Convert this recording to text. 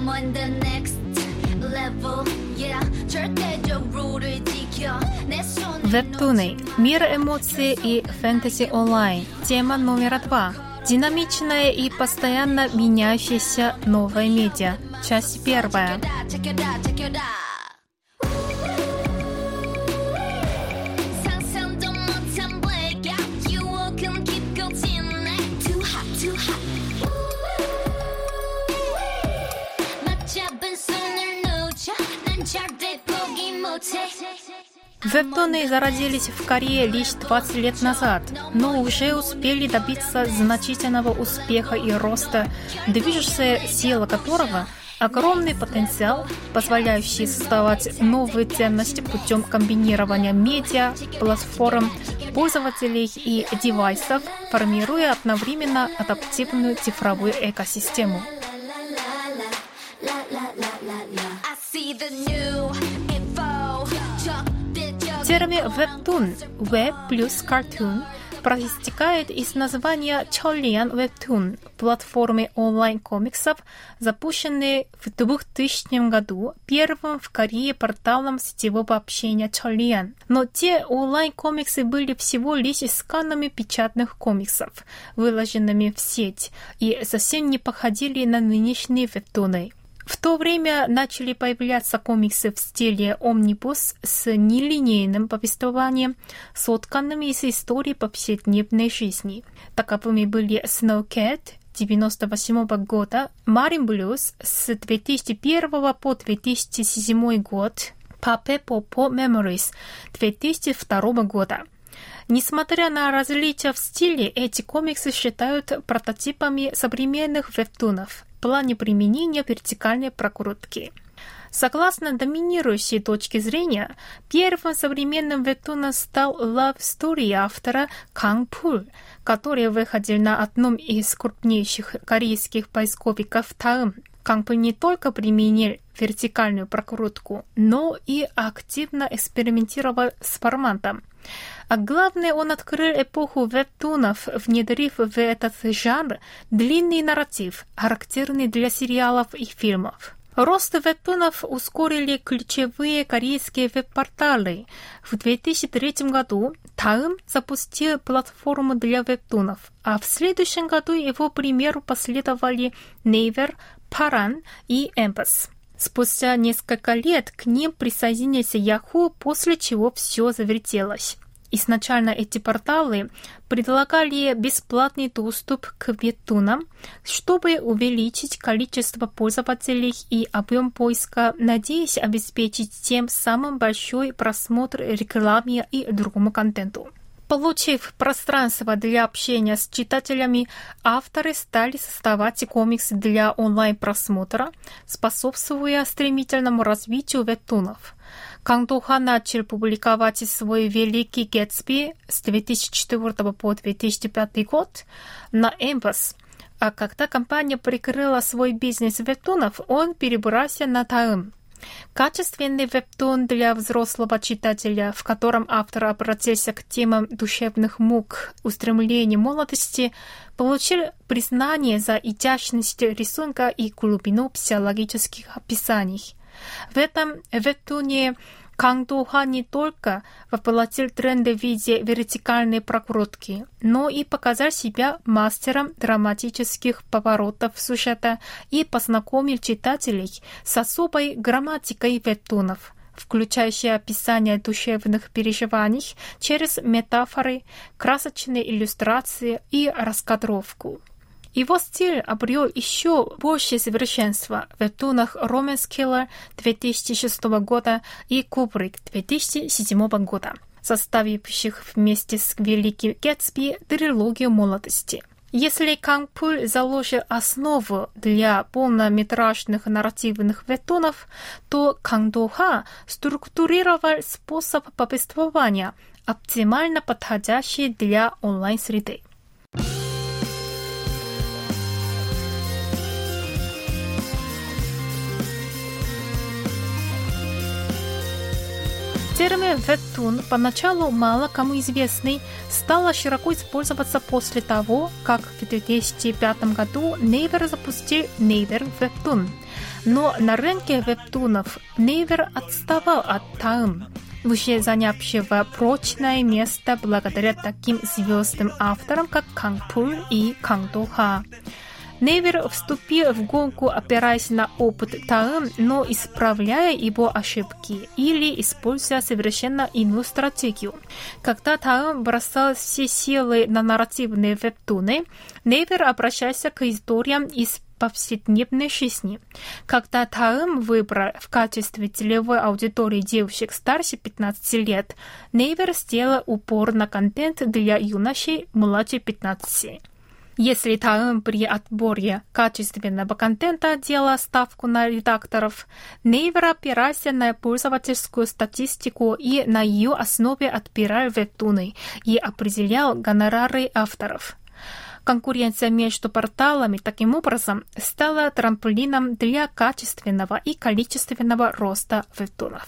I'm on the next level, yeah. 절대적으로를 지켜 내 손을 Вебтуны. Мир эмоций и фэнтези онлайн. Тема номер два. Динамичная и постоянно меняющаяся новая медиа. Часть первая. Check it out, check it out. 상상도 Вебтоны зародились в Корее лишь 20 лет назад, но уже успели добиться значительного успеха и роста, движущая сила которого – огромный потенциал, позволяющий создавать новые ценности путем комбинирования медиа, платформ, пользователей и девайсов, формируя одновременно адаптивную цифровую экосистему. I see the new Термин «вебтун» – «веб» плюс «картун» проистекает из названия Чоллиан Webtoon – платформы онлайн-комиксов, запущенной в 2000 году первым в Корее порталом сетевого общения Чоллиан. Но те онлайн-комиксы были всего лишь сканами печатных комиксов, выложенными в сеть, и совсем не походили на нынешние вебтуны. В то время начали появляться комиксы в стиле омнибус с нелинейным повествованием, сотканными из историй повседневной жизни. Таковыми были Snow Cat 1998 года, Marine Blues с 2001 по 2007 год, Pape Popo Memories 2002 года. Несмотря на различия в стиле, эти комиксы считают прототипами современных вебтунов плане применения вертикальной прокрутки. Согласно доминирующей точке зрения, первым современным вебтуном стал Love Story автора Канг Пуль, который выходил на одном из крупнейших корейских поисковиков Таум. Канг Пуль не только применил вертикальную прокрутку, но и активно экспериментировал с форматом. А главное, он открыл эпоху вебтунов, внедрив в этот жанр длинный нарратив, характерный для сериалов и фильмов. Рост вебтунов ускорили ключевые корейские веб-порталы. В 2003 году Таум запустил платформу для вебтунов, а в следующем году его примеру последовали Naver, Paran и Empress. Спустя несколько лет к ним присоединился Yahoo, после чего все завертелось. Изначально эти порталы предлагали бесплатный доступ к вебтунам, чтобы увеличить количество пользователей и объем поиска, надеясь обеспечить тем самым большой просмотр рекламе и другому контенту. Получив пространство для общения с читателями, авторы стали создавать комиксы для онлайн-просмотра, способствуя стремительному развитию вебтунов. Кангдоха начал публиковать свой «Великий Гэтсби» с 2004 по 2005 год на Эмбас, а когда компания прикрыла свой бизнес вебтунов, он перебрался на Таум. Качественный вебтун для взрослого читателя, в котором автор обратился к темам душевных мук, устремлений молодости, получил признание за изящность рисунка и глубину психологических описаний. В этом вебтуне Кангдоха не только воплотил тренды в виде вертикальной прокрутки, но и показал себя мастером драматических поворотов сюжета и познакомил читателей с особой грамматикой вебтунов, включающей описание душевных переживаний через метафоры, красочные иллюстрации и раскадровку. Его стиль обрел еще большее совершенство в вебтунах Romance Killer 2006 года и Kubrick 2007 года. составивших вместе с Великим Гэтсби трилогию молодости. Если Кангпуль заложил основу для полнометражных нарративных вебтонов, то Кангдоха структурировал способ повествования, оптимально подходящий для онлайн-среды. Термин «вебтун», поначалу мало кому известный, стал широко использоваться после того, как в 2005 году Naver запустил Naver Webtoon. Но на рынке вебтунов Naver отставал от Daum, уже занявшего прочное место благодаря таким звездным авторам, как Канг Пуль и Канг Доха. Naver вступил в гонку, опираясь на опыт Daum, но исправляя его ошибки или используя совершенно иную стратегию. Когда Таэм бросал все силы на нарративные вебтуны, Невер обращался к историям из повседневной жизни. Когда Таэм выбрал в качестве целевой аудитории девушек старше 15 лет, Невер сделал упор на контент для юношей младше 15. Если там при отборе качественного контента делала ставку на редакторов, Naver опирался на пользовательскую статистику и на ее основе отбирал вебтуны и определял гонорары авторов. Конкуренция между порталами таким образом стала трамплином для качественного и количественного роста вебтунов.